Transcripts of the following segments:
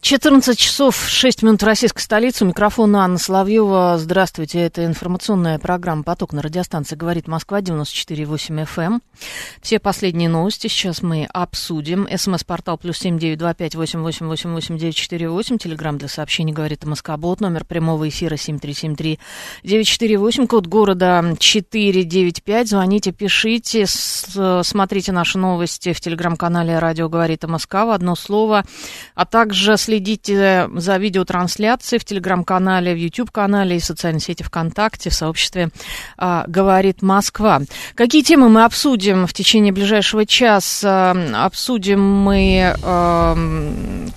14 часов 6 минут российской столицы. У Анна Соловьева. Здравствуйте. Это информационная программа «Поток» на радиостанции «Говорит Москва» 94,8 FM. Эм. Все последние новости сейчас мы обсудим. СМС-портал плюс семь девять два пять восемь восемь восемь восемь девять четыре восемь. Телеграмм для сообщений «Говорит Москобот». Номер прямого эфира семь три семь три девять четыре восемь. Код города четыре девять пять. Звоните, пишите. Смотрите наши новости в телеграм-канале «Радио говорит Москва» в одно слово. А также следите за видеотрансляцией в телеграм-канале, в YouTube-канале и в социальной сети ВКонтакте, в сообществе а, «Говорит Москва». Какие темы мы обсудим в течение ближайшего часа? Обсудим мы а,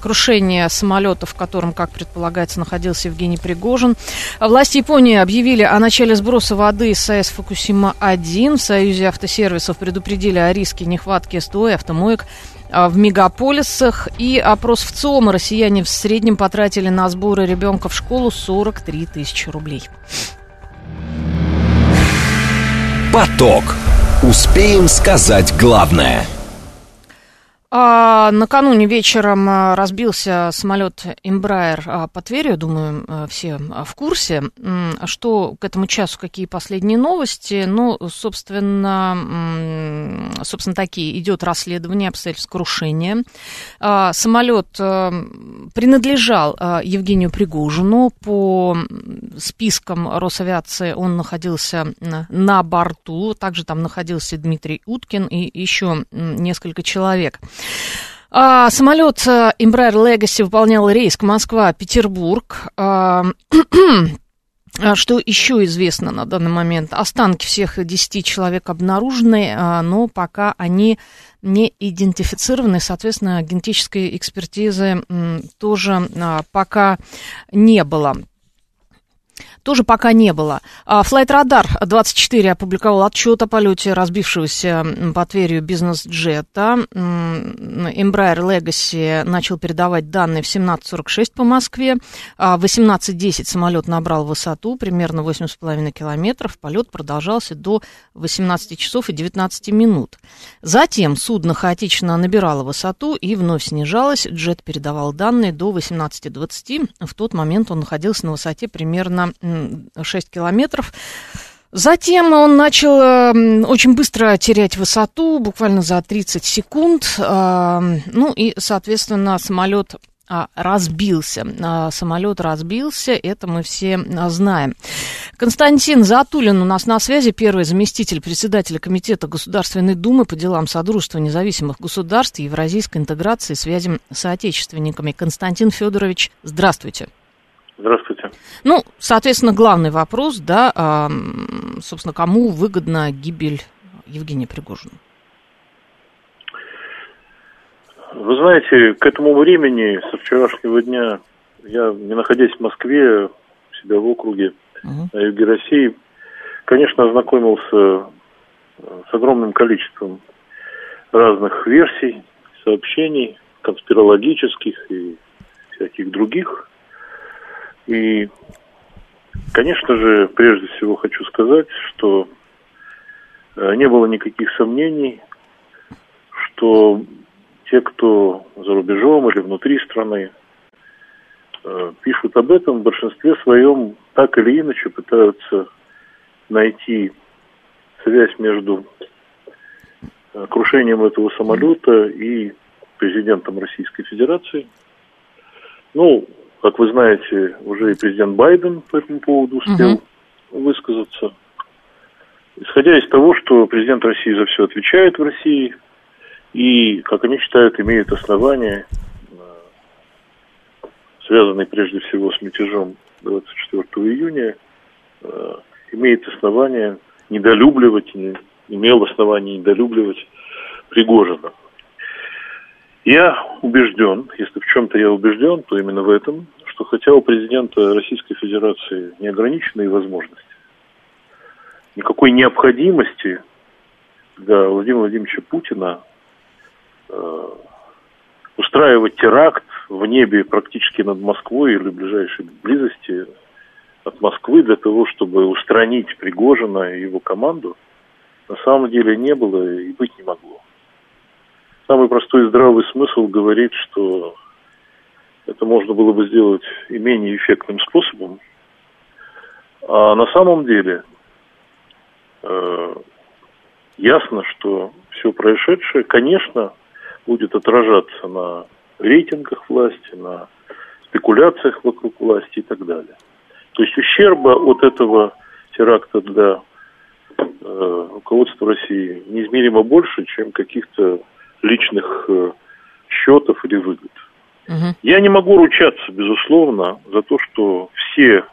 крушение самолета, в котором, как предполагается, находился Евгений Пригожин. Власти Японии объявили о начале сброса воды из АЭС Фукусима-1. В Союзе автосервисов предупредили о риске нехватки СТО и автомоек в мегаполисах. И опрос в ЦОМ россияне в среднем потратили на сборы ребенка в школу 43 тысячи рублей. Поток. Успеем сказать главное – а, накануне вечером а, разбился самолет Embraer а, по Тверью, думаю, а, все в курсе. Что к этому часу, какие последние новости? Ну, собственно, собственно такие. Идет расследование обстоятельств крушения. Самолет принадлежал Евгению Пригожину. По спискам Росавиации он находился на борту. Также там находился Дмитрий Уткин и еще несколько человек. А, самолет э, Embraer Legacy выполнял рейс Москва-Петербург. А, а, что еще известно на данный момент? Останки всех 10 человек обнаружены, а, но пока они не идентифицированы, соответственно, генетической экспертизы тоже пока не было тоже пока не было. Flight Radar 24 опубликовал отчет о полете разбившегося по Тверью бизнес-джета. Embraer Legacy начал передавать данные в 17.46 по Москве. В 18.10 самолет набрал высоту, примерно 8,5 километров. Полет продолжался до 18 часов и 19 минут. Затем судно хаотично набирало высоту и вновь снижалось. Джет передавал данные до 18.20. В тот момент он находился на высоте примерно 6 километров. Затем он начал э, очень быстро терять высоту, буквально за 30 секунд. Э, ну и, соответственно, самолет а, разбился. А, самолет разбился, это мы все знаем. Константин Затулин у нас на связи, первый заместитель председателя Комитета Государственной Думы по делам Содружества независимых государств евразийской интеграции связям с отечественниками. Константин Федорович, здравствуйте. Здравствуйте. Ну, соответственно, главный вопрос, да, а, собственно, кому выгодна гибель Евгения Пригожина? Вы знаете, к этому времени, со вчерашнего дня, я, не находясь в Москве, у себя в округе, угу. на юге России, конечно, ознакомился э, с огромным количеством разных версий, сообщений, конспирологических и всяких других. И, конечно же, прежде всего хочу сказать, что э, не было никаких сомнений, что те, кто за рубежом или внутри страны, э, пишут об этом, в большинстве своем так или иначе пытаются найти связь между э, крушением этого самолета и президентом Российской Федерации. Ну, как вы знаете, уже и президент Байден по этому поводу успел угу. высказаться. Исходя из того, что президент России за все отвечает в России, и, как они считают, имеют основания, э, связанные прежде всего с мятежом 24 июня, э, имеет основания недолюбливать, имел основания недолюбливать Пригожина. Я убежден, если в чем-то я убежден, то именно в этом, что хотя у президента Российской Федерации неограниченные возможности, никакой необходимости для Владимира Владимировича Путина э, устраивать теракт в небе практически над Москвой или в ближайшей близости от Москвы для того, чтобы устранить Пригожина и его команду, на самом деле не было и быть не могло. Самый простой и здравый смысл говорит, что это можно было бы сделать и менее эффектным способом. А на самом деле э, ясно, что все происшедшее, конечно, будет отражаться на рейтингах власти, на спекуляциях вокруг власти и так далее. То есть ущерба от этого теракта для э, руководства России неизмеримо больше, чем каких-то личных э, счетов или выгод. Угу. Я не могу ручаться, безусловно, за то, что все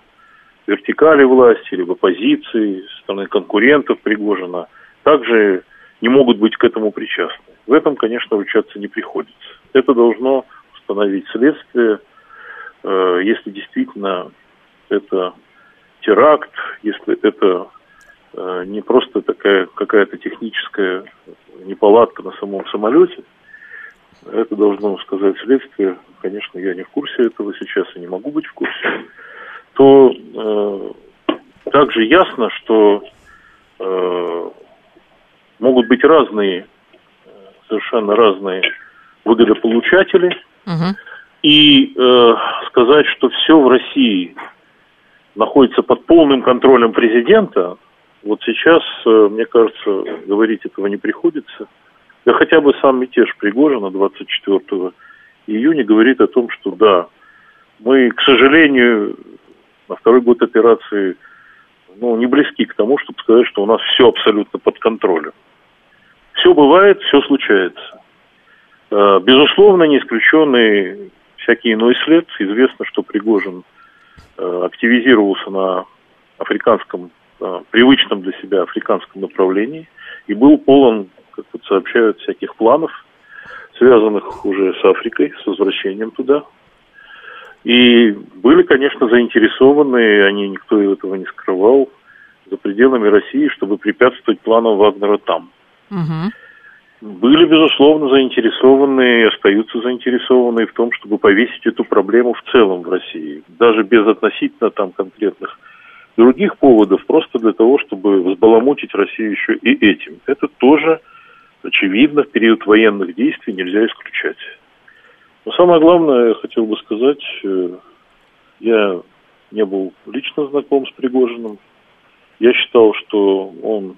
вертикали власти, либо позиции, стороны конкурентов Пригожина, также не могут быть к этому причастны. В этом, конечно, ручаться не приходится. Это должно установить следствие, э, если действительно это теракт, если это не просто такая какая-то техническая неполадка на самом самолете, это должно сказать следствие. Конечно, я не в курсе этого сейчас и не могу быть в курсе. То э, также ясно, что э, могут быть разные, совершенно разные выгодополучатели. Угу. И э, сказать, что все в России находится под полным контролем президента, вот сейчас, э, мне кажется, говорить этого не приходится. Да хотя бы сам мятеж Пригожина 24 июня говорит о том, что да, мы, к сожалению, на второй год операции ну, не близки к тому, чтобы сказать, что у нас все абсолютно под контролем. Все бывает, все случается. Э, безусловно, не исключенный всякий иной след. Известно, что Пригожин э, активизировался на африканском, привычном для себя африканском направлении и был полон, как вот сообщают, всяких планов, связанных уже с Африкой, с возвращением туда. И были, конечно, заинтересованы, они никто этого не скрывал, за пределами России, чтобы препятствовать планам Вагнера там. Угу были, безусловно, заинтересованы и остаются заинтересованы в том, чтобы повесить эту проблему в целом в России, даже без относительно там конкретных других поводов, просто для того, чтобы взбаламутить Россию еще и этим. Это тоже, очевидно, в период военных действий нельзя исключать. Но самое главное, я хотел бы сказать, э, я не был лично знаком с Пригожиным. Я считал, что он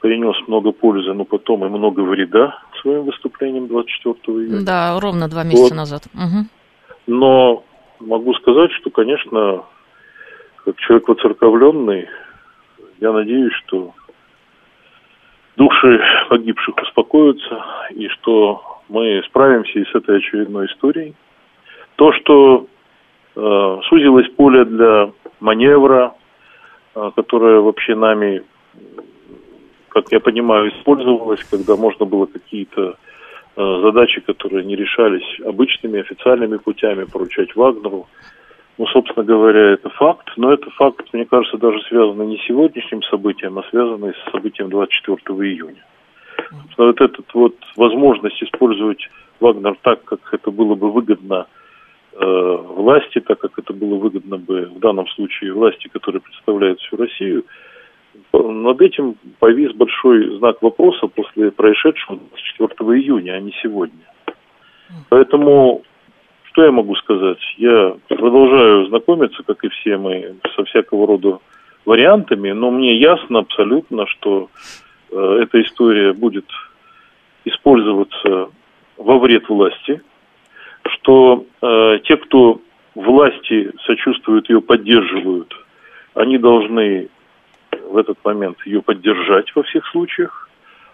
принес много пользы, но потом и много вреда своим выступлением 24 июня. Да, ровно два месяца вот. назад. Угу. Но могу сказать, что, конечно, как человек воцерковленный, я надеюсь, что души погибших успокоятся, и что мы справимся и с этой очередной историей. То, что э, сузилось поле для маневра, э, которое вообще нами как я понимаю, использовалась, когда можно было какие-то э, задачи, которые не решались обычными официальными путями, поручать Вагнеру. Ну, собственно говоря, это факт, но это факт, мне кажется, даже связанный не с сегодняшним событием, а связанный с событием 24 июня. Что вот эта вот возможность использовать Вагнер так, как это было бы выгодно э, власти, так как это было выгодно бы в данном случае власти, которые представляют всю Россию, над этим повис большой знак вопроса после происшедшего 24 июня, а не сегодня. Поэтому, что я могу сказать? Я продолжаю знакомиться, как и все мы, со всякого рода вариантами, но мне ясно абсолютно, что э, эта история будет использоваться во вред власти, что э, те, кто власти сочувствуют, ее поддерживают, они должны в этот момент ее поддержать во всех случаях,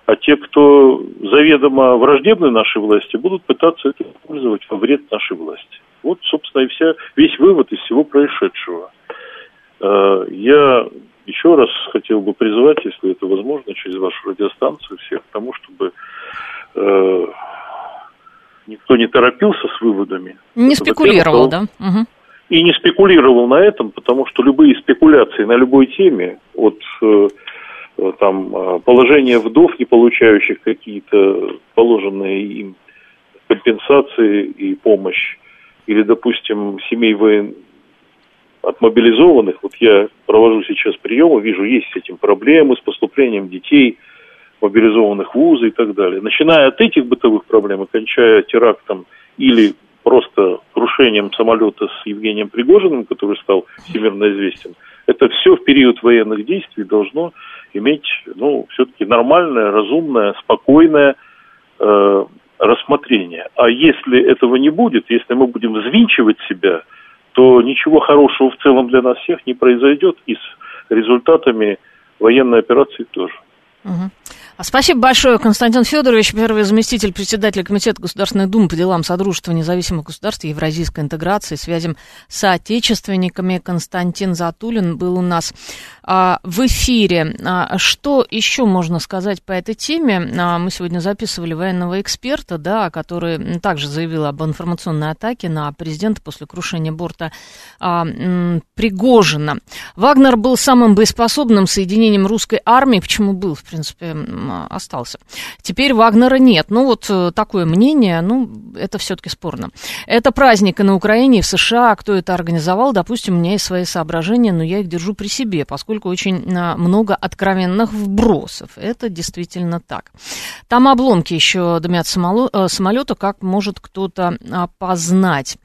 а те, кто заведомо враждебны нашей власти, будут пытаться это использовать во вред нашей власти. Вот, собственно, и вся, весь вывод из всего происшедшего. Э, я еще раз хотел бы призвать, если это возможно, через вашу радиостанцию всех к тому, чтобы э, никто не торопился с выводами. Не спекулировал, да? Угу и не спекулировал на этом, потому что любые спекуляции на любой теме, от э, там, э, положения вдов, не получающих какие-то положенные им компенсации и помощь, или, допустим, семей воен... отмобилизованных, вот я провожу сейчас приемы, вижу, есть с этим проблемы, с поступлением детей, мобилизованных в вузы и так далее. Начиная от этих бытовых проблем и кончая терактом или просто крушением самолета с Евгением Пригожиным, который стал всемирно известен, это все в период военных действий должно иметь, ну, все-таки нормальное, разумное, спокойное э, рассмотрение. А если этого не будет, если мы будем взвинчивать себя, то ничего хорошего в целом для нас всех не произойдет и с результатами военной операции тоже. Угу. Спасибо большое, Константин Федорович, первый заместитель председателя Комитета Государственной Думы по делам Содружества независимых государств и евразийской интеграции, связям с отечественниками. Константин Затулин был у нас а, в эфире. А, что еще можно сказать по этой теме? А, мы сегодня записывали военного эксперта, да, который также заявил об информационной атаке на президента после крушения борта а, Пригожина. Вагнер был самым боеспособным соединением русской армии. Почему был, в принципе, остался. Теперь Вагнера нет. Ну, вот э, такое мнение, ну, это все-таки спорно. Это праздник и на Украине, и в США. Кто это организовал, допустим, у меня есть свои соображения, но я их держу при себе, поскольку очень а, много откровенных вбросов. Это действительно так. Там обломки еще дымят э, самолета, как может кто-то опознать.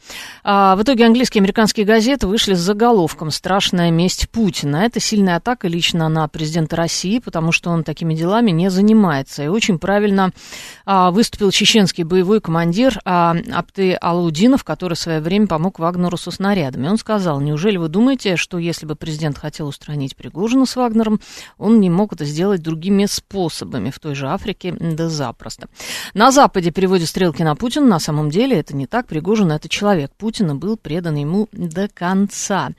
А, в итоге английские и американские газеты вышли с заголовком «Страшная месть Путина». Это сильная атака лично на президента России, потому что он такими делами не занимается. И очень правильно а, выступил чеченский боевой командир а, Апты Алудинов, который в свое время помог Вагнеру со снарядами. Он сказал, неужели вы думаете, что если бы президент хотел устранить Пригожина с Вагнером, он не мог это сделать другими способами в той же Африке, да запросто. На Западе переводят стрелки на Путина, на самом деле это не так, Пригожин это человек Путина, был предан ему до конца.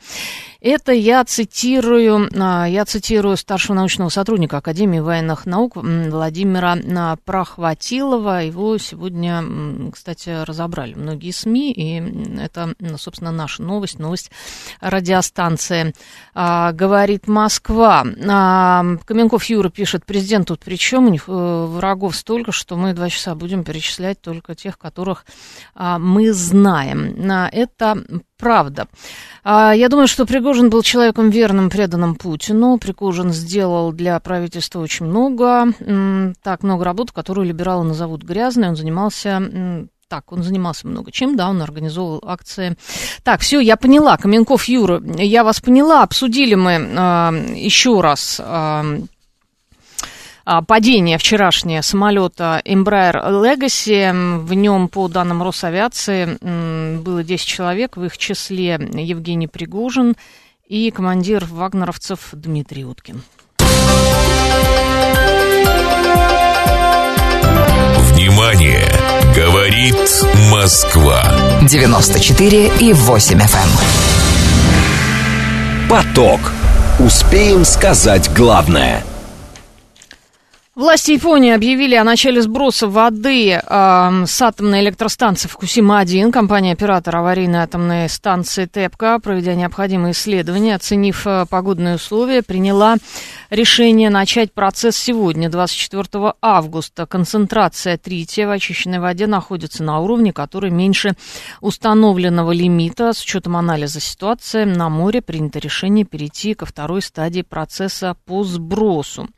Это я цитирую, а, я цитирую старшего научного сотрудника Академии военных наук Владимира а, Прохватилова. Его сегодня, кстати, разобрали многие СМИ, и это, собственно, наша новость, новость радиостанции а, «Говорит Москва». Каменков Юра пишет, президент тут при чем? У них э, врагов столько, что мы два часа будем перечислять только тех, которых мы знаем. Это правда. А, я думаю, что Пригожин был человеком верным, преданным Путину. Пригожин сделал для правительства очень много, так много работы, которую либералы назовут грязной. Он занимался так, он занимался много чем, да, он организовывал акции. Так, все, я поняла, Каменков Юра, я вас поняла, обсудили мы э, еще раз э, а, падение вчерашнее самолета Embraer Legacy. В нем, по данным Росавиации, было 10 человек, в их числе Евгений Пригожин и командир вагнеровцев Дмитрий Уткин. Внимание! Говорит Москва. 94 и 8 FM. Эм. Поток. Успеем сказать главное – Власти Японии объявили о начале сброса воды э, с атомной электростанции Фукусима-1. Компания-оператор аварийной атомной станции ТЭПКО, проведя необходимые исследования, оценив э, погодные условия, приняла решение начать процесс сегодня, 24 августа. Концентрация трития в очищенной воде находится на уровне, который меньше установленного лимита. С учетом анализа ситуации на море принято решение перейти ко второй стадии процесса по сбросу.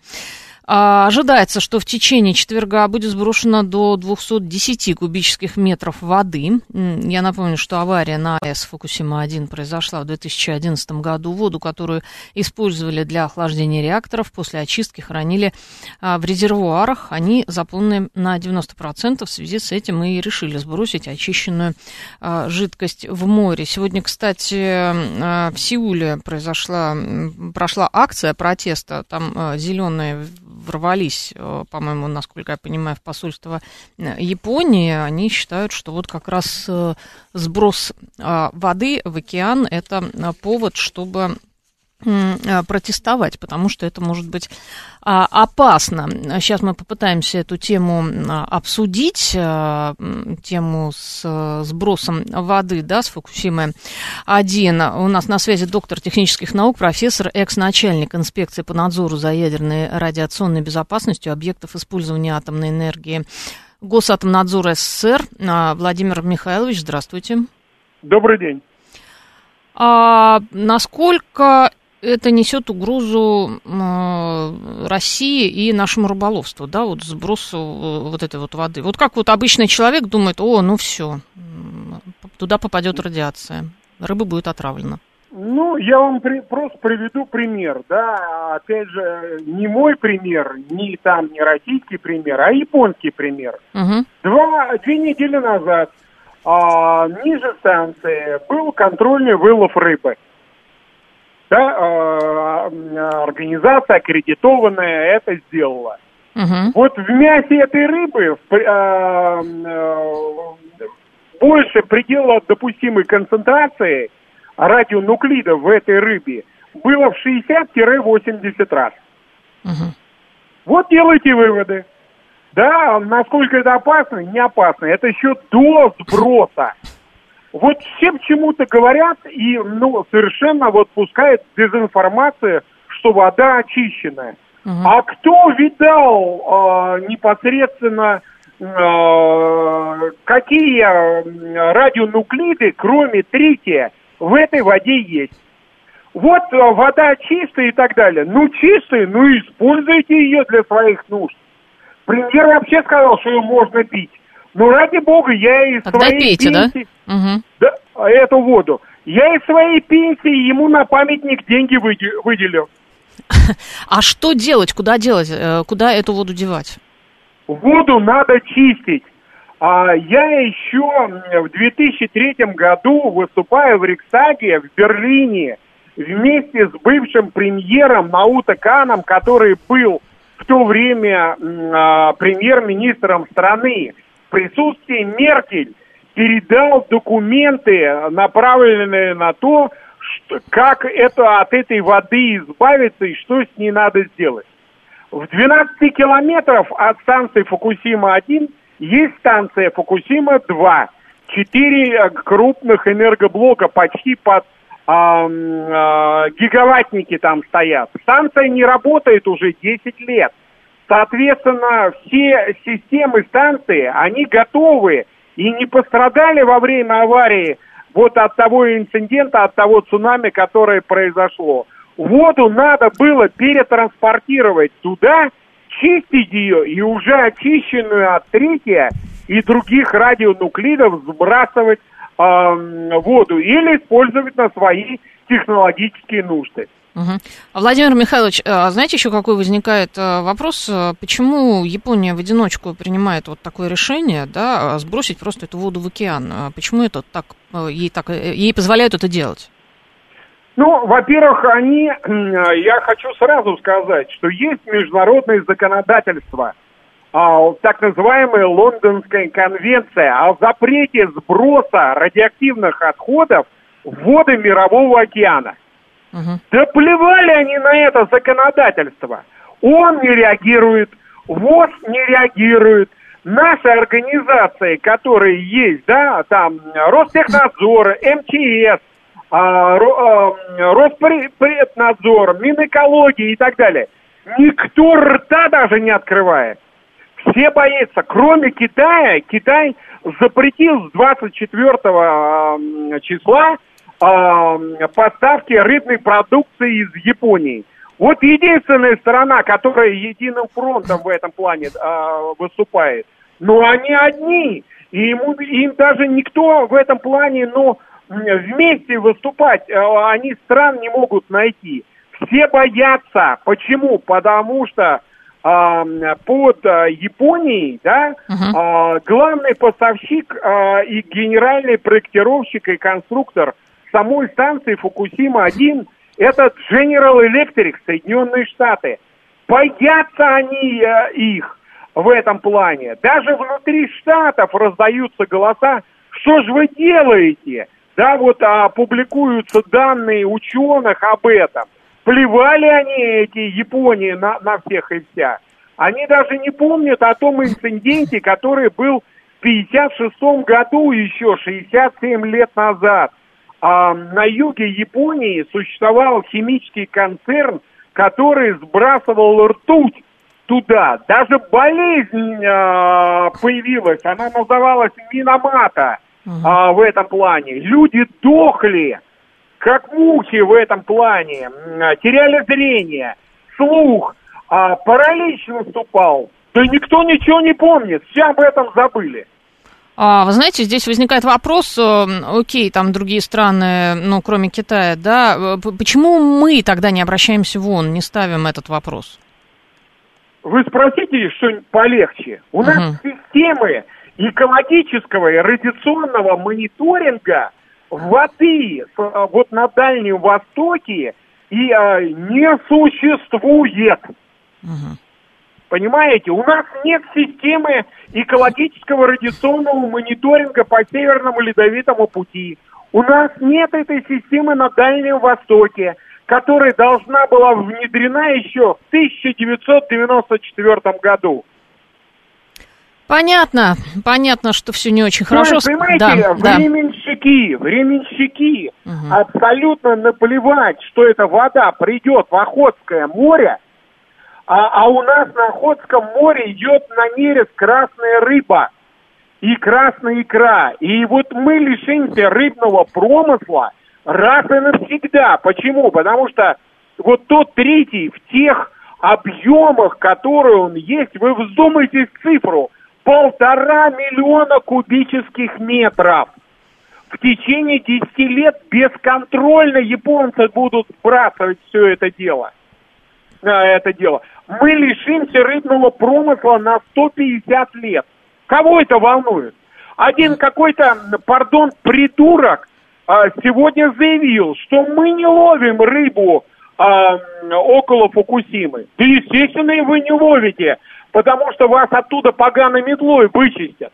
А, ожидается, что в течение четверга будет сброшено до 210 кубических метров воды. Я напомню, что авария на АЭС Фукусима-1 произошла в 2011 году. Воду, которую использовали для охлаждения реакторов, после очистки хранили а, в резервуарах. Они заполнены на 90%. В связи с этим и решили сбросить очищенную а, жидкость в море. Сегодня, кстати, в Сеуле произошла, прошла акция протеста. Там зеленые ворвались, э, по-моему, насколько я понимаю, в посольство э, Японии, они считают, что вот как раз э, сброс воды в океан – это повод, чтобы а, протестовать, потому что это может быть а, опасно. Сейчас мы попытаемся эту тему а, обсудить, тему с сбросом воды, да, с Фукусимы 1. У нас на связи доктор технических наук, профессор, экс-начальник инспекции по надзору за ядерной радиационной безопасностью объектов использования атомной энергии Госатомнадзор СССР. А, Владимир Михайлович, здравствуйте. Добрый день. А насколько это несет угрозу э, России и нашему рыболовству, да, вот сбросу э, вот этой вот воды. Вот как вот обычный человек думает, о, ну все, туда попадет радиация, рыба будет отравлена. Ну, я вам при, просто приведу пример, да, опять же, не мой пример, не там, не российский пример, а японский пример. Угу. Два, две недели назад а, ниже станции был контрольный вылов рыбы. Да, а, организация аккредитованная это сделала. Угу. Вот в мясе этой рыбы в, а, а, больше предела допустимой концентрации – радионуклидов в этой рыбе было в 60-80 раз. Угу. Вот делайте выводы. Да, насколько это опасно? Не опасно. Это еще до сброса. Вот все почему-то говорят и ну, совершенно вот пускают дезинформацию, что вода очищенная. Угу. А кто видал э, непосредственно э, какие радионуклиды, кроме трития, в этой воде есть. Вот э, вода чистая и так далее. Ну, чистая, ну, используйте ее для своих нужд. Премьер вообще сказал, что ее можно пить. Ну, ради бога, я из Тогда своей пейте, пенсии... Да? Угу. да? Эту воду. Я из своей пенсии ему на памятник деньги выделил. А что делать? Куда делать? Э, куда эту воду девать? Воду надо чистить. А я еще в 2003 году, выступая в Риксаге в Берлине, вместе с бывшим премьером Наута Каном, который был в то время а, премьер-министром страны, присутствии Меркель передал документы, направленные на то, что, как это, от этой воды избавиться и что с ней надо сделать. В 12 километров от станции Фукусима-1 есть станция Фукусима-2, четыре э, крупных энергоблока почти под а, а, гигаваттники там стоят. Станция не работает уже 10 лет. Соответственно, все системы станции, они готовы и не пострадали во время аварии вот от того инцидента, от того цунами, которое произошло. Воду надо было перетранспортировать туда, чистить ее и уже очищенную от трития и других радионуклидов сбрасывать э, воду или использовать на свои технологические нужды. Угу. Владимир Михайлович, а знаете еще какой возникает э, вопрос, э, почему Япония в одиночку принимает вот такое решение, да, сбросить просто эту воду в океан? А почему это так, э, ей так, ей позволяют это делать? Ну, во-первых, они, я хочу сразу сказать, что есть международное законодательство, а, так называемая Лондонская конвенция о запрете сброса радиоактивных отходов в воды Мирового океана. Угу. Да плевали они на это законодательство. Он не реагирует, ВОЗ не реагирует, наши организации, которые есть, да, там Ростехнадзор, МЧС, а, а, Роспреднадзор, Минэкологии и так далее. Никто рта даже не открывает. Все боятся, кроме Китая. Китай запретил с 24 а, числа поставки рыбной продукции из Японии. Вот единственная страна, которая единым фронтом в этом плане выступает. Но они одни. И ему, им даже никто в этом плане, ну, вместе выступать э, они стран не могут найти. Все боятся. Почему? Потому что э, под э, Японией, да, э, главный поставщик э, и генеральный проектировщик и конструктор самой станции Фукусима-1 это General Electric, Соединенные Штаты. Боятся они э, их в этом плане. Даже внутри штатов раздаются голоса, что же вы делаете? Да, вот а, публикуются данные ученых об этом. Плевали они, эти Японии, на, на всех и вся. Они даже не помнят о том инциденте, который был в 56 году еще, 67 лет назад. А, на юге Японии существовал химический концерн, который сбрасывал ртуть туда. Даже болезнь э, появилась, она называлась Миномата э, в этом плане. Люди дохли, как мухи в этом плане, теряли зрение, слух, э, паралич наступал. Да никто ничего не помнит, все об этом забыли. А, вы знаете, здесь возникает вопрос, э, окей, там другие страны, ну, кроме Китая, да, почему мы тогда не обращаемся в ООН, не ставим этот вопрос? Вы спросите что-нибудь полегче. У угу. нас системы экологического и радиационного мониторинга воды вот на Дальнем Востоке и а, не существует. Угу. Понимаете, у нас нет системы экологического радиационного мониторинга по Северному Ледовитому пути. У нас нет этой системы на Дальнем Востоке, которая должна была внедрена еще в 1994 году. Понятно, понятно, что все не очень хорошо. Вы понимаете, да, временщики, да. временщики, угу. абсолютно наплевать, что эта вода придет в Охотское море, а, а у нас на Охотском море идет на нерест красная рыба и красная икра. И вот мы лишимся рыбного промысла раз и навсегда. Почему? Потому что вот тот третий в тех объемах, которые он есть, вы вздумайтесь цифру, полтора миллиона кубических метров. В течение 10 лет бесконтрольно японцы будут сбрасывать все это дело. Это дело мы лишимся рыбного промысла на 150 лет. Кого это волнует? Один какой-то, пардон, придурок а, сегодня заявил, что мы не ловим рыбу а, около Фукусимы. Да, естественно, и вы не ловите, потому что вас оттуда поганой метлой вычистят.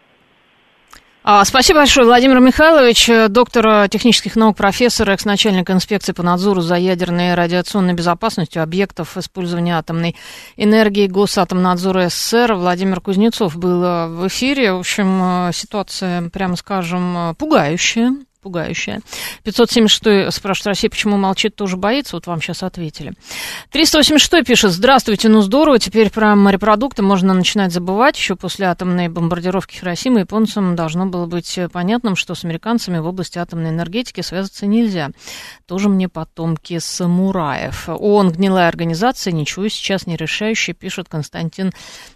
А, спасибо большое, Владимир Михайлович, э, доктор э, технических наук, профессор, экс-начальник инспекции по надзору за ядерной и радиационной безопасностью объектов использования атомной энергии Госатомнадзора СССР. Владимир Кузнецов был э, в эфире. В общем, ситуация, прямо скажем, пугающая пугающая. 576 спрашивает Россия, почему молчит, тоже боится? Вот вам сейчас ответили. 386 пишет, здравствуйте, ну здорово, теперь про морепродукты можно начинать забывать. Еще после атомной бомбардировки Хиросимы японцам должно было быть понятным, что с американцами в области атомной энергетики связаться нельзя. Тоже мне потомки самураев. ООН гнилая организация, ничего сейчас не решающая, пишет Константин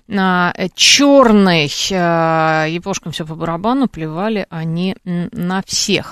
а, Черный. А, япошкам все по барабану, плевали они на всех.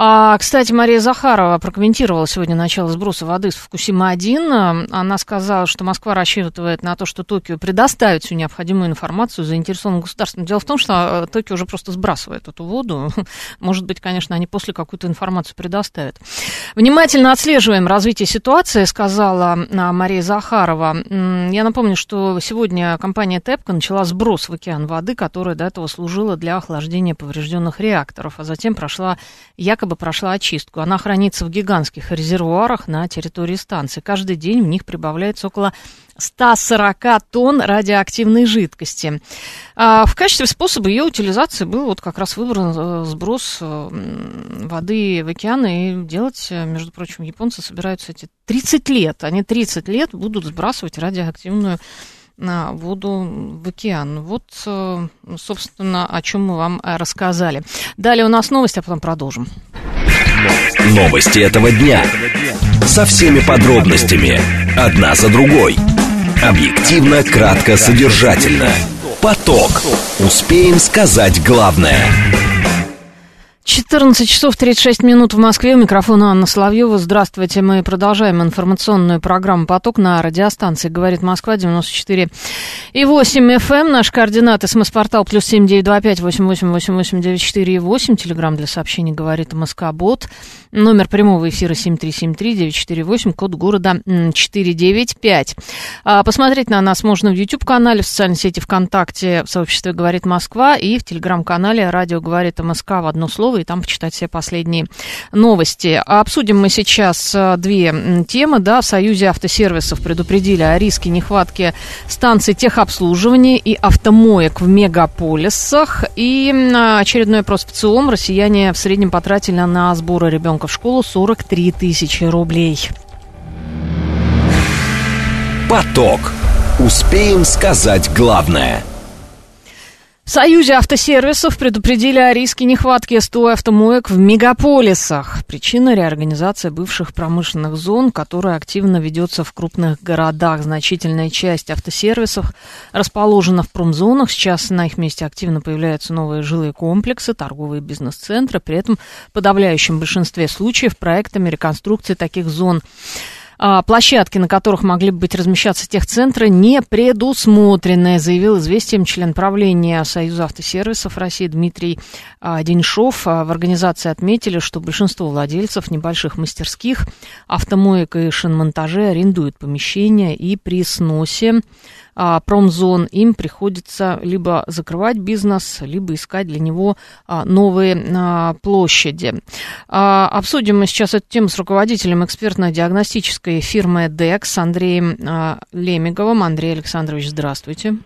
А, кстати, Мария Захарова прокомментировала сегодня начало сброса воды с Фукусима-1. Она сказала, что Москва рассчитывает на то, что Токио предоставит всю необходимую информацию заинтересованным государствам. Дело в том, что э, Токио уже просто сбрасывает эту воду. Может быть, конечно, они после какую-то информацию предоставят. Внимательно отслеживаем развитие ситуации, сказала а, Мария Захарова. Я напомню, что сегодня компания ТЭПКО начала сброс в океан воды, которая до этого служила для охлаждения поврежденных реакторов, а затем прошла якобы якобы прошла очистку. Она хранится в гигантских резервуарах на территории станции. Каждый день в них прибавляется около 140 тонн радиоактивной жидкости. А в качестве способа ее утилизации был вот как раз выбран э, сброс э, воды в океан. И делать, э, между прочим, японцы собираются эти 30 лет. Они 30 лет будут сбрасывать радиоактивную на воду в океан. Вот, собственно, о чем мы вам рассказали. Далее у нас новости, а потом продолжим. Новости этого дня. Со всеми подробностями. Одна за другой. Объективно, кратко, содержательно. Поток. Успеем сказать главное. 14 часов 36 минут в Москве. У микрофона Анна Соловьева. Здравствуйте. Мы продолжаем информационную программу «Поток» на радиостанции «Говорит Москва» 94 и 8 FM. Наш координат СМС-портал плюс 7925 8888 94 и 8. Телеграмм для сообщений «Говорит Москобот». Номер прямого эфира 7373-948, код города 495. А, посмотреть на нас можно в YouTube-канале, в социальной сети ВКонтакте, в сообществе «Говорит Москва» и в Телеграм-канале «Радио говорит МСК» в одно слово, и там почитать все последние новости. Обсудим мы сейчас а, две темы. Да, в Союзе автосервисов предупредили о риске нехватки станций техобслуживания и автомоек в мегаполисах. И очередной опрос в ЦИОМ. Россияне в среднем потратили на сборы ребенка в школу 43 тысячи рублей. Поток. Успеем сказать главное – в Союзе автосервисов предупредили о риске нехватки СТО автомоек в мегаполисах. Причина – реорганизация бывших промышленных зон, которая активно ведется в крупных городах. Значительная часть автосервисов расположена в промзонах. Сейчас на их месте активно появляются новые жилые комплексы, торговые бизнес-центры. При этом в подавляющем большинстве случаев проектами реконструкции таких зон площадки, на которых могли бы быть размещаться техцентры, не предусмотрены, заявил известием член правления Союза автосервисов России Дмитрий а, Деньшов. А, в организации отметили, что большинство владельцев небольших мастерских автомоек и шиномонтажей арендуют помещения и при сносе а, промзон, им приходится либо закрывать бизнес, либо искать для него а, новые а, площади. А, обсудим мы сейчас эту тему с руководителем экспертно-диагностической фирмы DEX Андреем а, Лемиговым. Андрей Александрович, здравствуйте.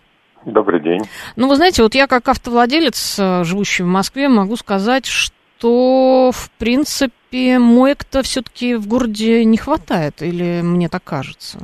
Добрый день. Ну, вы знаете, вот я как автовладелец, а, живущий в Москве, могу сказать, что, в принципе, моек-то все-таки в городе не хватает, или мне так кажется?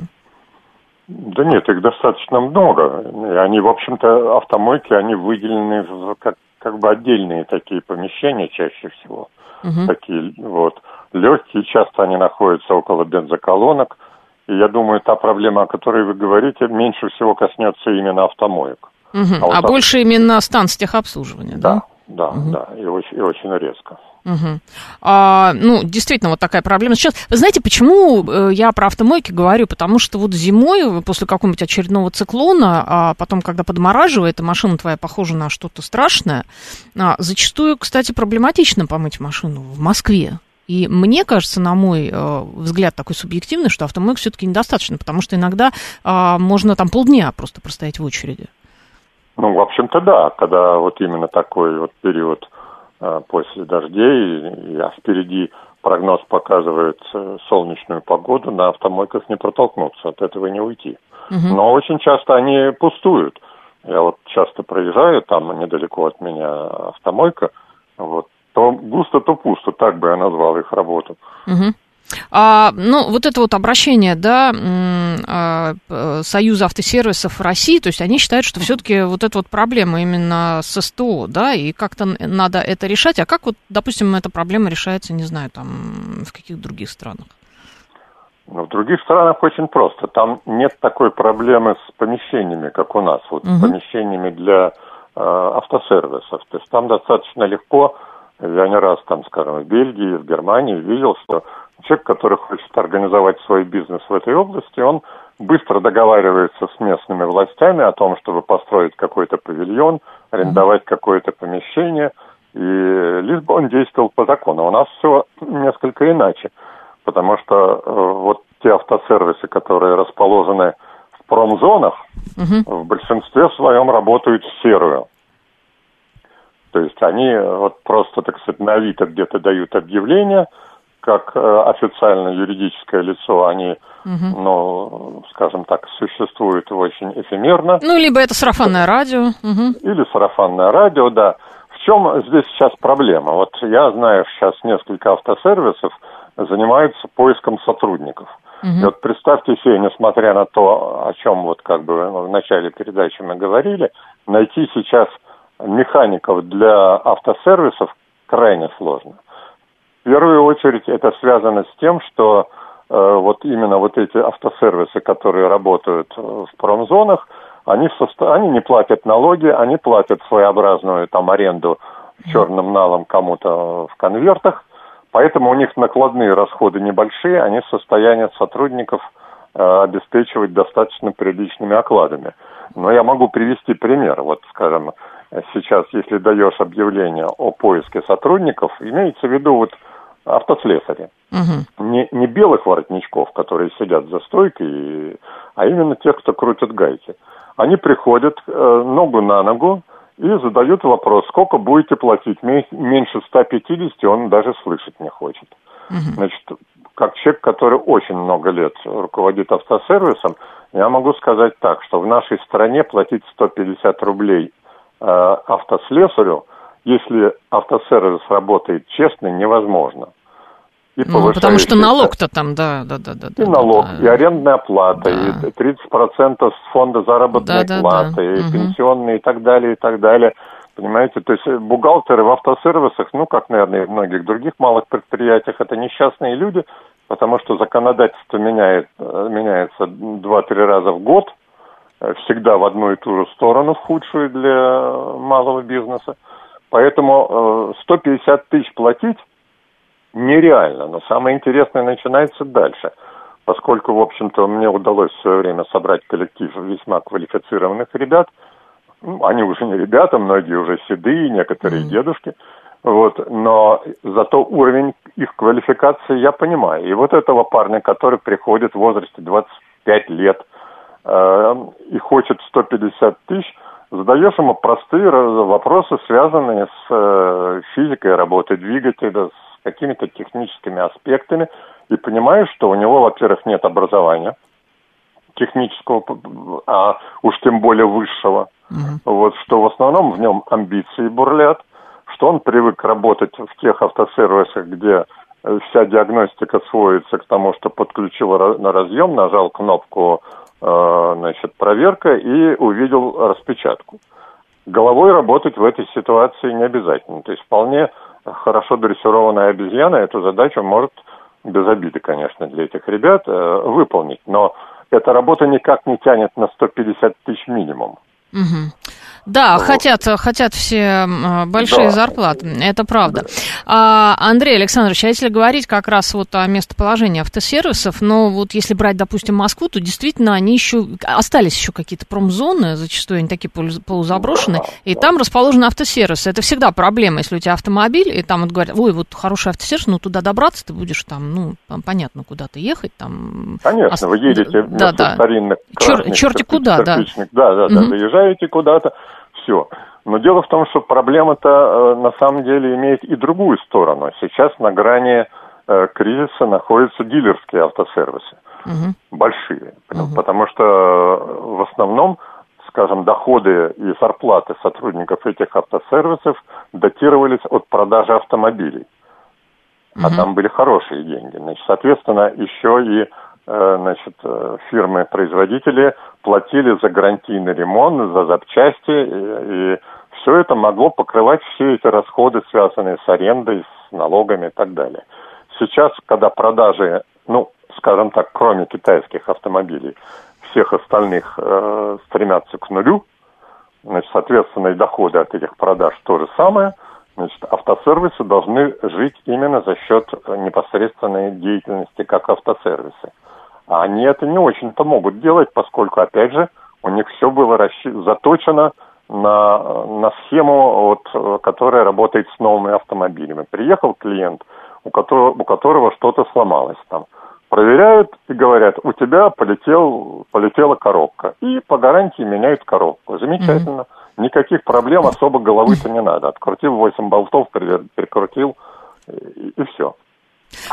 Да нет, их достаточно много. Они, в общем-то, автомойки, они выделены в как, как бы отдельные такие помещения чаще всего. Угу. Такие вот. Легкие, часто они находятся около бензоколонок. И я думаю, та проблема, о которой вы говорите, меньше всего коснется именно автомоек. Угу. А, вот а больше именно станций техобслуживания, да? Да, да, угу. да, и очень, и очень резко. Угу. А, ну, действительно, вот такая проблема. Сейчас, вы знаете, почему э, я про автомойки говорю? Потому что вот зимой, после какого-нибудь очередного циклона, а потом, когда подмораживает, и машина твоя похожа на что-то страшное, а, зачастую, кстати, проблематично помыть машину в Москве. И мне кажется, на мой э, взгляд такой субъективный, что автомойк все-таки недостаточно, потому что иногда э, можно там полдня просто простоять в очереди. Ну, в общем-то, да, когда вот именно такой вот период Э, после дождей, а впереди прогноз показывает э, солнечную погоду, на автомойках не протолкнуться, от этого не уйти. Угу. Но очень часто они пустуют. Я вот часто проезжаю, там недалеко от меня автомойка, вот, то густо, то пусто, так бы я назвал их работу. Угу. А, ну, вот это вот обращение, да, а, Союза автосервисов России, то есть они считают, что все-таки вот эта вот проблема именно с СТО, да, и как-то надо это решать. А как вот, допустим, эта проблема решается, не знаю, там, в каких других странах? Ну, в других странах очень просто. Там нет такой проблемы с помещениями, как у нас, вот угу. с помещениями для э, автосервисов. То есть там достаточно легко, я не раз там, скажем, в Бельгии, в Германии видел, что человек, который хочет организовать свой бизнес в этой области, он быстро договаривается с местными властями о том, чтобы построить какой-то павильон, арендовать какое-то помещение, и лишь бы он действовал по закону. У нас все несколько иначе, потому что э, вот те автосервисы, которые расположены в промзонах, угу. в большинстве своем работают в серую. То есть они вот просто, так сказать, на Авито где-то дают объявление – как э, официальное юридическое лицо, они, угу. ну, скажем так, существуют очень эфемерно. Ну, либо это сарафанное радио. Угу. Или сарафанное радио, да. В чем здесь сейчас проблема? Вот я знаю, сейчас несколько автосервисов занимаются поиском сотрудников. Угу. И вот представьте себе, несмотря на то, о чем вот как бы в начале передачи мы говорили, найти сейчас механиков для автосервисов крайне сложно. В первую очередь это связано с тем, что э, вот именно вот эти автосервисы, которые работают э, в промзонах, они, в состо... они не платят налоги, они платят своеобразную там аренду черным налом кому-то в конвертах, поэтому у них накладные расходы небольшие, они в состоянии сотрудников э, обеспечивать достаточно приличными окладами. Но я могу привести пример. Вот, скажем, сейчас, если даешь объявление о поиске сотрудников, имеется в виду вот автослесари. Угу. Не, не белых воротничков, которые сидят за стойкой, а именно тех, кто крутит гайки. Они приходят э, ногу на ногу и задают вопрос, сколько будете платить. Меньше 150 он даже слышать не хочет. Угу. Значит, как человек, который очень много лет руководит автосервисом, я могу сказать так, что в нашей стране платить 150 рублей автослесарю – если автосервис работает честно, невозможно. и ну, потому что налог-то там, да, да, да, да. И да, налог, да. и арендная плата, да. и 30% с фонда заработной да, да, платы, да. и угу. пенсионные, и так далее, и так далее. Понимаете, то есть бухгалтеры в автосервисах, ну, как, наверное, и в многих других малых предприятиях, это несчастные люди, потому что законодательство меняет, э, меняется 2-3 раза в год, э, всегда в одну и ту же сторону, в худшую для малого бизнеса. Поэтому 150 э, тысяч платить нереально. Но самое интересное начинается дальше. Поскольку, в общем-то, мне удалось в свое время собрать коллектив весьма квалифицированных ребят, ну, они уже не ребята, многие уже седые, некоторые mm-hmm. дедушки, вот, но зато уровень их квалификации я понимаю. И вот этого парня, который приходит в возрасте 25 лет э, и хочет 150 тысяч, задаешь ему простые вопросы, связанные с э, физикой работы двигателя, с какими-то техническими аспектами и понимаешь, что у него, во-первых, нет образования технического, а уж тем более высшего. Uh-huh. Вот, что в основном в нем амбиции бурлят, что он привык работать в тех автосервисах, где э, вся диагностика сводится к тому, что подключил на разъем, нажал кнопку э, значит, проверка и увидел распечатку. Головой работать в этой ситуации не обязательно. То есть вполне хорошо дрессированная обезьяна эту задачу может без обиды, конечно, для этих ребят э, выполнить. Но эта работа никак не тянет на 150 тысяч минимум. Угу. Да, вот. хотят, хотят все большие да. зарплаты, это правда. А, Андрей Александрович, а если говорить как раз вот о местоположении автосервисов, но вот если брать, допустим, Москву, то действительно они еще, остались еще какие-то промзоны, зачастую они такие полузаброшенные, да, и да. там расположены автосервисы. Это всегда проблема, если у тебя автомобиль, и там вот говорят, ой, вот хороший автосервис, но туда добраться ты будешь там, ну, там, понятно, куда ты ехать, там... Конечно, вы едете да, да. старинных Чер, черти куда, да. Да, да, да, угу. заезжаете куда-то, все. Но дело в том, что проблема-то э, на самом деле имеет и другую сторону. Сейчас на грани э, кризиса находятся дилерские автосервисы. Угу. Большие. Угу. Потому что э, в основном, скажем, доходы и зарплаты сотрудников этих автосервисов датировались от продажи автомобилей. Угу. А там были хорошие деньги. Значит, соответственно, еще и значит, э, фирмы-производители платили за гарантийный ремонт, за запчасти, и, и все это могло покрывать все эти расходы, связанные с арендой, с налогами и так далее. Сейчас, когда продажи, ну, скажем так, кроме китайских автомобилей, всех остальных э, стремятся к нулю, значит, соответственно, и доходы от этих продаж то же самое – Значит, автосервисы должны жить именно за счет непосредственной деятельности как автосервисы. А они это не очень-то могут делать, поскольку, опять же, у них все было расщ... заточено на, на схему, вот, которая работает с новыми автомобилями. Приехал клиент, у которого, у которого что-то сломалось там. Проверяют и говорят, у тебя полетел, полетела коробка. И по гарантии меняют коробку. Замечательно. Mm-hmm. Никаких проблем особо головы-то не надо. Открутил 8 болтов, прикрутил и, и все.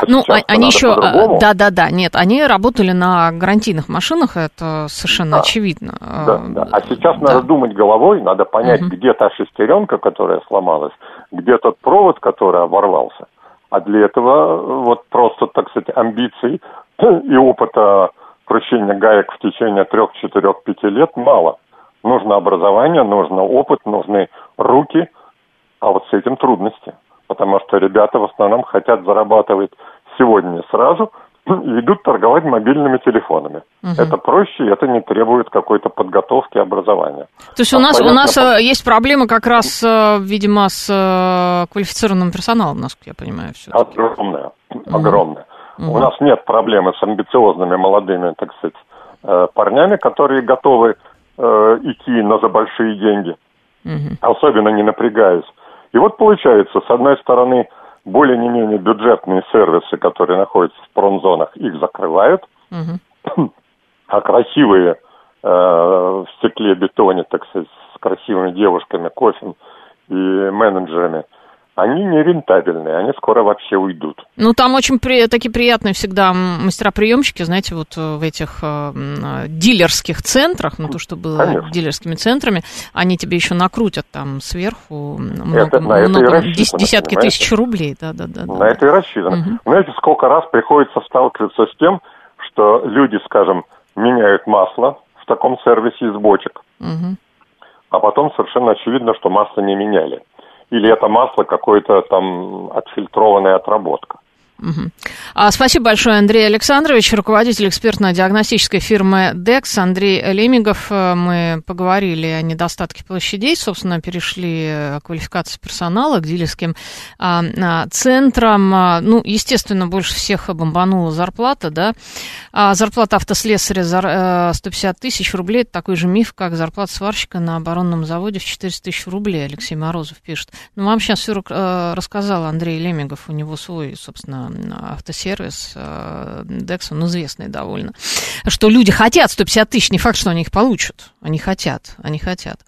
Ну, а, они еще, да-да-да, нет, они работали на гарантийных машинах, это совершенно да, очевидно. Да, да. А сейчас да. надо думать головой, надо понять, угу. где та шестеренка, которая сломалась, где тот провод, который оборвался. А для этого вот просто, так сказать, амбиций и опыта кручения гаек в течение трех, четырех, пяти лет мало. Нужно образование, нужно опыт, нужны руки, а вот с этим трудности потому что ребята в основном хотят зарабатывать сегодня сразу и идут торговать мобильными телефонами. Угу. Это проще, это не требует какой-то подготовки образования. То есть а у нас, понятно, у нас по... Э, есть проблемы как раз, э, видимо, с э, квалифицированным персоналом, насколько я понимаю. Все огромная, угу. огромная. Угу. У нас нет проблемы с амбициозными молодыми, так сказать, парнями, которые готовы идти на за большие деньги, угу. особенно не напрягаясь. И вот получается, с одной стороны, более-менее бюджетные сервисы, которые находятся в промзонах, их закрывают, угу. а красивые э, в стекле, бетоне, так сказать, с красивыми девушками, кофе и менеджерами, они не рентабельные, они скоро вообще уйдут. Ну, там очень при, такие приятные всегда мастера-приемщики, знаете, вот э, в этих э, дилерских центрах, ну, то, что было Конечно. дилерскими центрами, они тебе еще накрутят там сверху много, это, на много, это десятки понимаете? тысяч рублей, да-да-да. На это и рассчитано. Угу. Знаете, сколько раз приходится сталкиваться с тем, что люди, скажем, меняют масло в таком сервисе из бочек, угу. а потом совершенно очевидно, что масло не меняли или это масло какое-то там отфильтрованная отработка. Угу. А, спасибо большое, Андрей Александрович, руководитель экспертно-диагностической фирмы DEX. Андрей Лемигов. Э, мы поговорили о недостатке площадей, собственно, перешли к квалификации персонала, к дилерским а, а, центрам. А, ну, естественно, больше всех бомбанула зарплата, да. А зарплата автослесаря за 150 э, тысяч рублей – это такой же миф, как зарплата сварщика на оборонном заводе в 400 тысяч рублей, Алексей Морозов пишет. Ну, вам сейчас все э, рассказал Андрей Лемигов, у него свой, собственно, автосервис, Dex, он известный довольно, что люди хотят 150 тысяч, не факт, что они их получат. Они хотят, они хотят.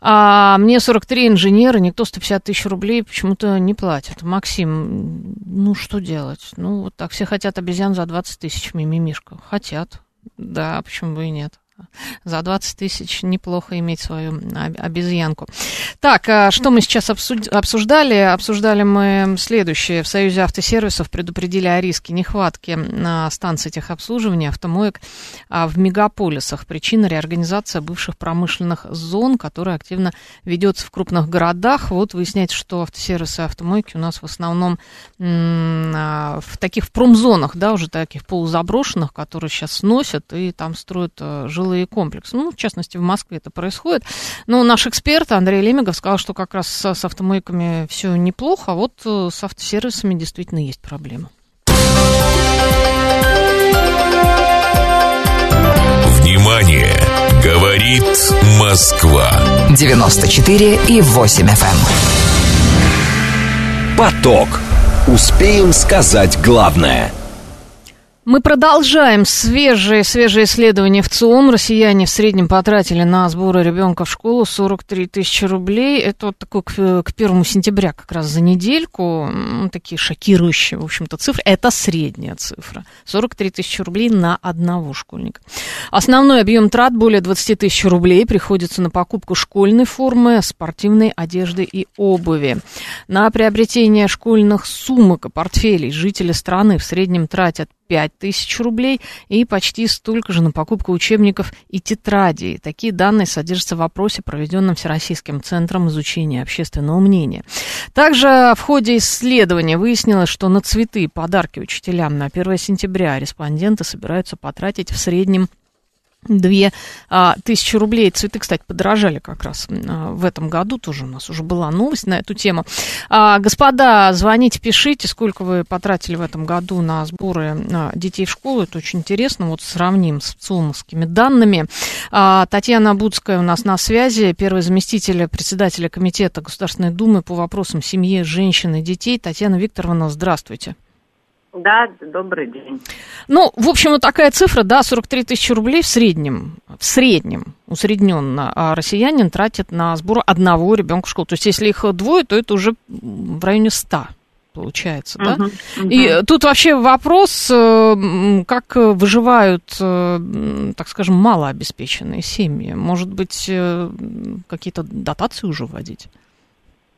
А мне 43 инженера, никто 150 тысяч рублей почему-то не платит. Максим, ну что делать? Ну вот так все хотят обезьян за 20 тысяч, мимимишка. Хотят. Да, почему бы и нет. За 20 тысяч неплохо иметь свою обезьянку. Так, а что мы сейчас обсуждали? Обсуждали мы следующее. В Союзе автосервисов предупредили о риске нехватки на станции техобслуживания автомоек а в мегаполисах. Причина реорганизация бывших промышленных зон, которая активно ведется в крупных городах. Вот выясняется, что автосервисы и автомойки у нас в основном а, в таких промзонах, да, уже таких полузаброшенных, которые сейчас сносят и там строят э, жилые жилые комплексы. Ну, в частности, в Москве это происходит. Но наш эксперт Андрей Лемегов сказал, что как раз с, с автомойками все неплохо, а вот э, с автосервисами действительно есть проблемы. Внимание! Говорит Москва. 94 и 8 FM. Эм. Поток. Успеем сказать главное – мы продолжаем свежие, свежие исследования в ЦИОМ. Россияне в среднем потратили на сборы ребенка в школу 43 тысячи рублей. Это вот такой к, к 1 сентября как раз за недельку. Ну, такие шокирующие, в общем-то, цифры. Это средняя цифра. 43 тысячи рублей на одного школьника. Основной объем трат более 20 тысяч рублей приходится на покупку школьной формы, спортивной одежды и обуви. На приобретение школьных сумок и портфелей жители страны в среднем тратят 5 тысяч рублей и почти столько же на покупку учебников и тетрадей. Такие данные содержатся в опросе, проведенном Всероссийским центром изучения общественного мнения. Также в ходе исследования выяснилось, что на цветы и подарки учителям на 1 сентября респонденты собираются потратить в среднем Две а, тысячи рублей. Цветы, кстати, подорожали как раз а, в этом году. Тоже у нас уже была новость на эту тему. А, господа, звоните, пишите, сколько вы потратили в этом году на сборы а, детей в школу. Это очень интересно. Вот сравним с ЦУМовскими данными. А, Татьяна Будская у нас на связи, первый заместитель председателя Комитета Государственной Думы по вопросам семьи, женщин и детей. Татьяна Викторовна, здравствуйте. Да, добрый день. Ну, в общем, вот такая цифра, да, 43 тысячи рублей в среднем, в среднем, усредненно, а россиянин тратит на сбор одного ребенка в школу. То есть, если их двое, то это уже в районе 100 получается, да? Uh-huh, uh-huh. И тут вообще вопрос, э, как выживают, э, так скажем, малообеспеченные семьи. Может быть, э, какие-то дотации уже вводить?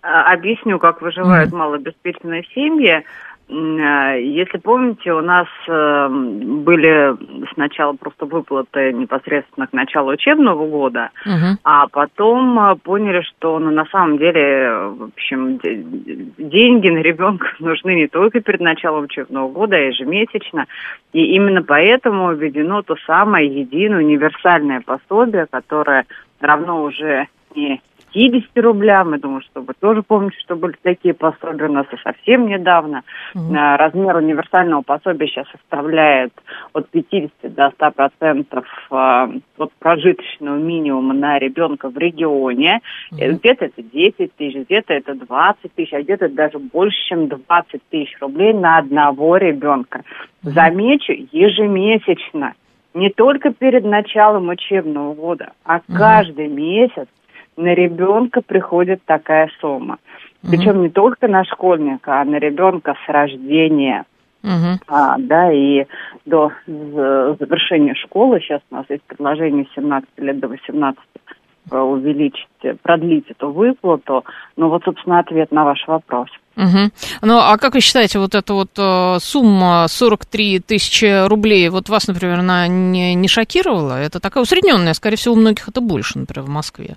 А, объясню, как выживают uh-huh. малообеспеченные семьи. Э, если помните, у нас э, были сначала просто выплаты непосредственно к началу учебного года, угу. а потом э, поняли, что ну, на самом деле, в общем, деньги на ребенка нужны не только перед началом учебного года, а ежемесячно. И именно поэтому введено то самое единое универсальное пособие, которое равно уже не 50 рублям. Я думаю, что вы тоже помните, что были такие пособия у нас и совсем недавно. Mm-hmm. Размер универсального пособия сейчас составляет от 50 до 100 процентов а, от прожиточного минимума на ребенка в регионе. Mm-hmm. Где-то это 10 тысяч, где-то это 20 тысяч, а где-то даже больше, чем 20 тысяч рублей на одного ребенка. Mm-hmm. Замечу, ежемесячно не только перед началом учебного года, а каждый месяц на ребенка приходит такая сумма. Причем не только на школьника, а на ребенка с рождения. Uh-huh. А, да, и до завершения школы, сейчас у нас есть предложение с 17 лет до 18 э, увеличить, продлить эту выплату. Ну вот, собственно, ответ на ваш вопрос. Угу. Ну, а как вы считаете, вот эта вот э, сумма 43 тысячи рублей, вот вас, например, она не, не шокировала? Это такая усредненная, скорее всего, у многих это больше, например, в Москве.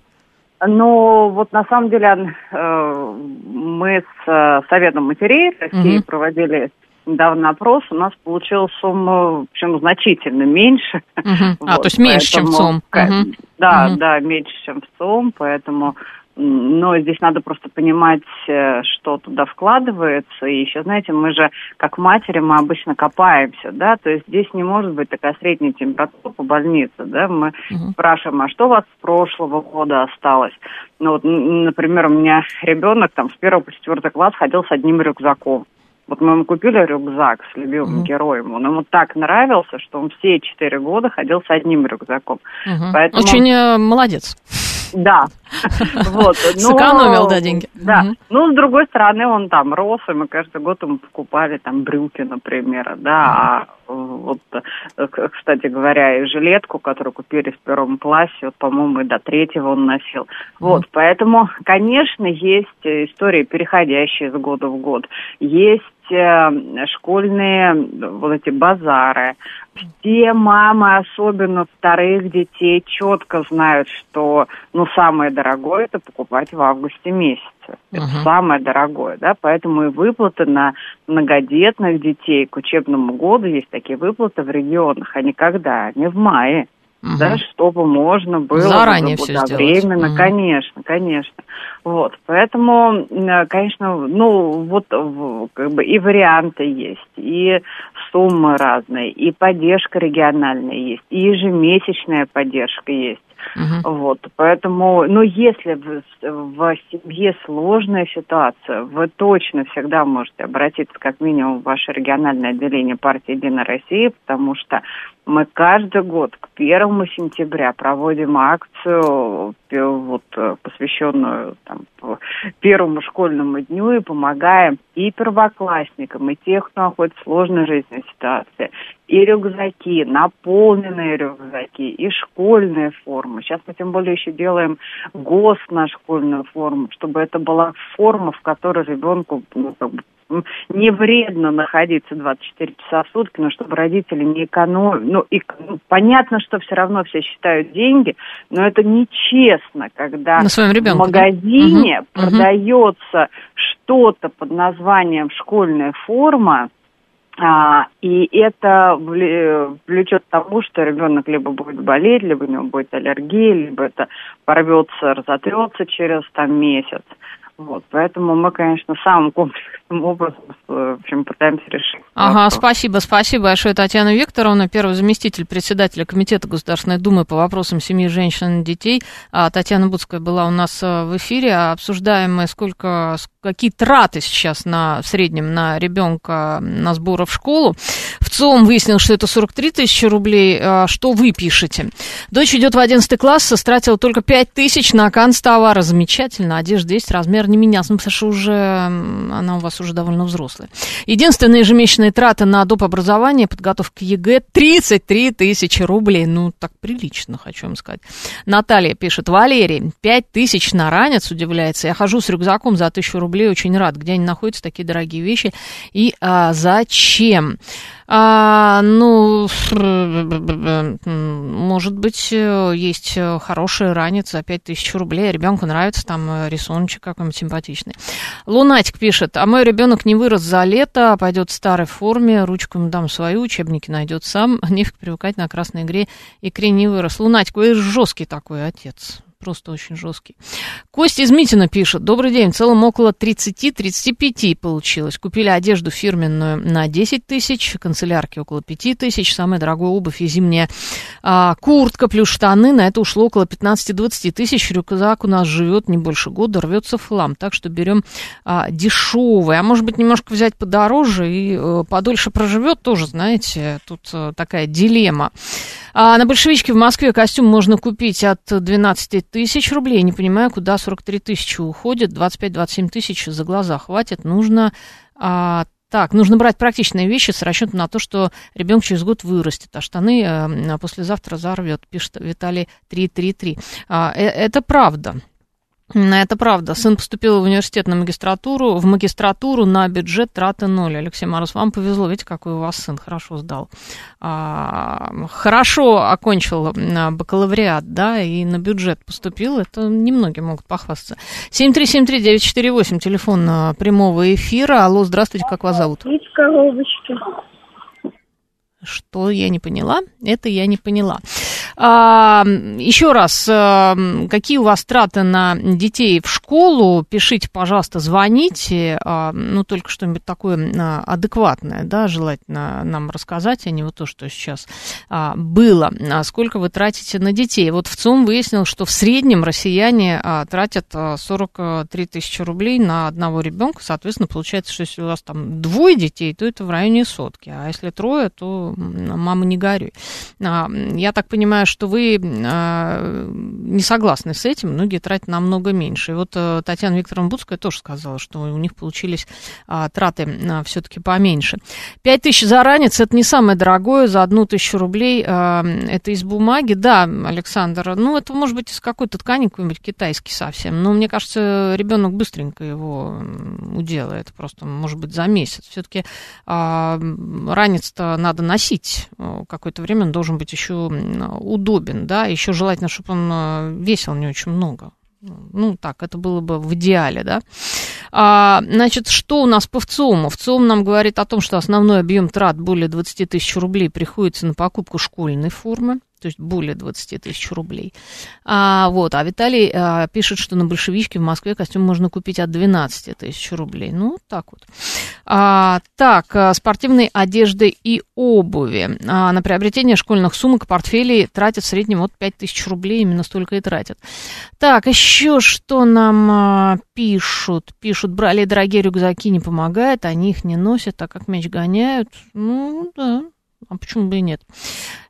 Ну, вот на самом деле э, мы с э, Советом матерей России угу. проводили недавно опрос, у нас получилась сумма, в общем, значительно меньше. Угу. Вот, а, то есть меньше, поэтому, чем в СОМ. Угу. Да, угу. да, меньше, чем в СОМ, поэтому но здесь надо просто понимать, э, что туда вкладывается. И еще, знаете, мы же, как матери, мы обычно копаемся, да, то есть здесь не может быть такая средняя температура по больнице, да, мы угу. спрашиваем, а что у вас с прошлого года осталось? Ну вот, например, у меня ребенок там с первого по четвертый класс ходил с одним рюкзаком. Вот мы ему купили рюкзак с любимым mm-hmm. героем. Он ему так нравился, что он все четыре года ходил с одним рюкзаком. Mm-hmm. Поэтому... Очень э, молодец. Да. Вот. Сэкономил, да, деньги. Да. Ну, с другой стороны, он там рос, и мы каждый год ему покупали там брюки, например, да, а вот, э, кстати говоря, и жилетку, которую купили в первом классе, вот, по-моему, и до третьего он носил. Вот, поэтому, конечно, есть истории, переходящие с года в год. Есть э, школьные вот эти базары. Все мамы, особенно вторых детей, четко знают, что ну самое дорогое это покупать в августе месяце. Это uh-huh. самое дорогое, да, поэтому и выплаты на многодетных детей к учебному году есть такие выплаты в регионах, а не когда, не в мае. Угу. Да, чтобы можно было заранее все сделать. Угу. конечно, конечно. Вот, поэтому, конечно, ну вот как бы и варианты есть, и суммы разные, и поддержка региональная есть, и ежемесячная поддержка есть. Угу. Вот, поэтому, ну, если в, в семье сложная ситуация, вы точно всегда можете обратиться как минимум в ваше региональное отделение партии «Единая Россия», потому что мы каждый год к первому сентября проводим акцию, вот, посвященную там, первому школьному дню, и помогаем и первоклассникам, и тех, кто находится в сложной жизненной ситуации, и рюкзаки, наполненные рюкзаки, и школьные формы. Сейчас мы тем более еще делаем ГОСТ на школьную форму, чтобы это была форма, в которой ребенку ну, как бы, не вредно находиться 24 часа в сутки, но чтобы родители не экономили. Ну, и, ну, понятно, что все равно все считают деньги, но это нечестно, когда в магазине угу. продается угу. что-то под названием школьная форма, а, и это влечет к тому, что ребенок либо будет болеть, либо у него будет аллергия, либо это порвется, разотрется через там месяц. Вот, поэтому мы, конечно, самым комплексным образом, в общем, пытаемся решить. Ага, вопрос. спасибо, спасибо большое, Татьяна Викторовна, первый заместитель председателя Комитета Государственной Думы по вопросам семьи, женщин и детей. А Татьяна Будская была у нас э, в эфире, обсуждаем мы, сколько, какие траты сейчас на, в среднем на ребенка на сборы в школу. В ЦОМ выяснил, что это 43 тысячи рублей. А что вы пишете? Дочь идет в 11 класс, стратила только 5 тысяч на канцтовара. Замечательно, одежда есть, размер не менялся. Ну, потому что уже она у вас уже довольно взрослая. Единственные ежемесячные траты на доп. образование, подготовка ЕГЭ 33 тысячи рублей. Ну, так прилично, хочу вам сказать. Наталья пишет, Валерий, 5 тысяч на ранец, удивляется. Я хожу с рюкзаком за тысячу рублей, очень рад. Где они находятся, такие дорогие вещи? И а, зачем? А, ну, может быть, есть хорошая ранец за 5000 рублей, ребенку нравится там рисуночек какой-нибудь симпатичный. Лунатик пишет, а мой ребенок не вырос за лето, пойдет в старой форме, ручку ему дам свою, учебники найдет сам, нефиг привыкать на красной игре, икре не вырос. Лунатик, вы жесткий такой отец просто очень жесткий. Костя из Митина пишет. Добрый день. В целом около 30-35 получилось. Купили одежду фирменную на 10 тысяч, канцелярки около 5 тысяч, самая дорогая обувь и зимняя а, куртка плюс штаны. На это ушло около 15-20 тысяч. Рюкзак у нас живет не больше года, рвется в хлам. Так что берем а, дешевый. А может быть немножко взять подороже и а, подольше проживет тоже, знаете, тут а, такая дилемма. А на большевичке в Москве костюм можно купить от 12 тысяч рублей. Не понимаю, куда 43 тысячи уходит. 25-27 тысяч за глаза хватит. Нужно а, так, нужно брать практичные вещи с расчетом на то, что ребенок через год вырастет, а штаны э, послезавтра зарвет, пишет Виталий 333. А, э, это правда. Это правда. Сын поступил в университет на магистратуру, в магистратуру на бюджет траты ноль. Алексей Мороз, вам повезло, видите, какой у вас сын хорошо сдал. А, хорошо окончил бакалавриат, да, и на бюджет поступил. Это немногие могут похвастаться. 7373948, телефон а, прямого эфира. Алло, здравствуйте, как вас зовут? коробочки. Что я не поняла? Это я не поняла. А, еще раз, а, какие у вас траты на детей в школу? Пишите, пожалуйста, звоните. А, ну, только что-нибудь такое а, адекватное, да, желательно нам рассказать, а не вот то, что сейчас было. Сколько вы тратите на детей? Вот в ЦУМ выяснил, что в среднем россияне тратят 43 тысячи рублей на одного ребенка. Соответственно, получается, что если у вас там двое детей, то это в районе сотки. А если трое, то мама не горюй. Я так понимаю, что вы э, не согласны с этим, многие тратят намного меньше. И вот э, Татьяна Викторовна Буцкая тоже сказала, что у них получились э, траты э, все-таки поменьше. Пять тысяч за ранец – это не самое дорогое, за одну тысячу рублей это из бумаги. Да, Александр, ну это может быть из какой-то ткани, какой-нибудь китайский совсем, но мне кажется, ребенок быстренько его уделает, просто может быть за месяц. Все-таки ранец-то надо носить какое-то время, он должен быть еще удобен, да, еще желательно, чтобы он э, весил не очень много. Ну, так, это было бы в идеале, да. А, значит, что у нас по ВЦИОМу? ВЦИОМ нам говорит о том, что основной объем трат более 20 тысяч рублей приходится на покупку школьной формы то есть более 20 тысяч рублей. А, вот, а Виталий а, пишет, что на большевичке в Москве костюм можно купить от 12 тысяч рублей. Ну, так вот. А, так, а, спортивной одежды и обуви. А, на приобретение школьных сумок, портфелей тратят в среднем от 5 тысяч рублей, именно столько и тратят. Так, еще что нам а, пишут? Пишут, брали дорогие рюкзаки, не помогает, они их не носят, так как мяч гоняют. Ну, да, а почему бы и нет?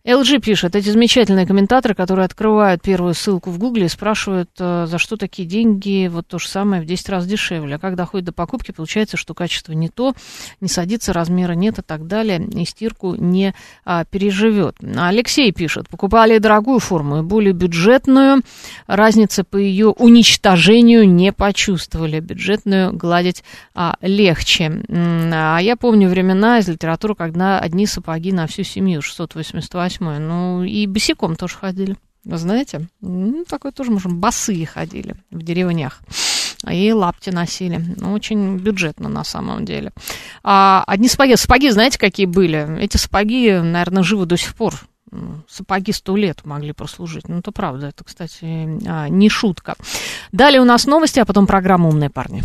LG пишет, эти замечательные комментаторы, которые открывают первую ссылку в Гугле и спрашивают, э, за что такие деньги, вот то же самое в 10 раз дешевле. А когда доходит до покупки, получается, что качество не то, не садится, размера нет и так далее, и стирку не а, переживет. Алексей пишет, покупали дорогую форму и более бюджетную, разницы по ее уничтожению не почувствовали. Бюджетную гладить а, легче. А я помню времена из литературы, когда одни сапоги на всю семью, 688 восьмое. Ну, и босиком тоже ходили. Знаете? Ну, такое тоже можем. Босые ходили в деревнях. И лапти носили. Ну, очень бюджетно на самом деле. А, одни сапоги. Сапоги, знаете, какие были? Эти сапоги, наверное, живы до сих пор. Сапоги сто лет могли прослужить. Ну, это правда. Это, кстати, а, не шутка. Далее у нас новости, а потом программа «Умные парни».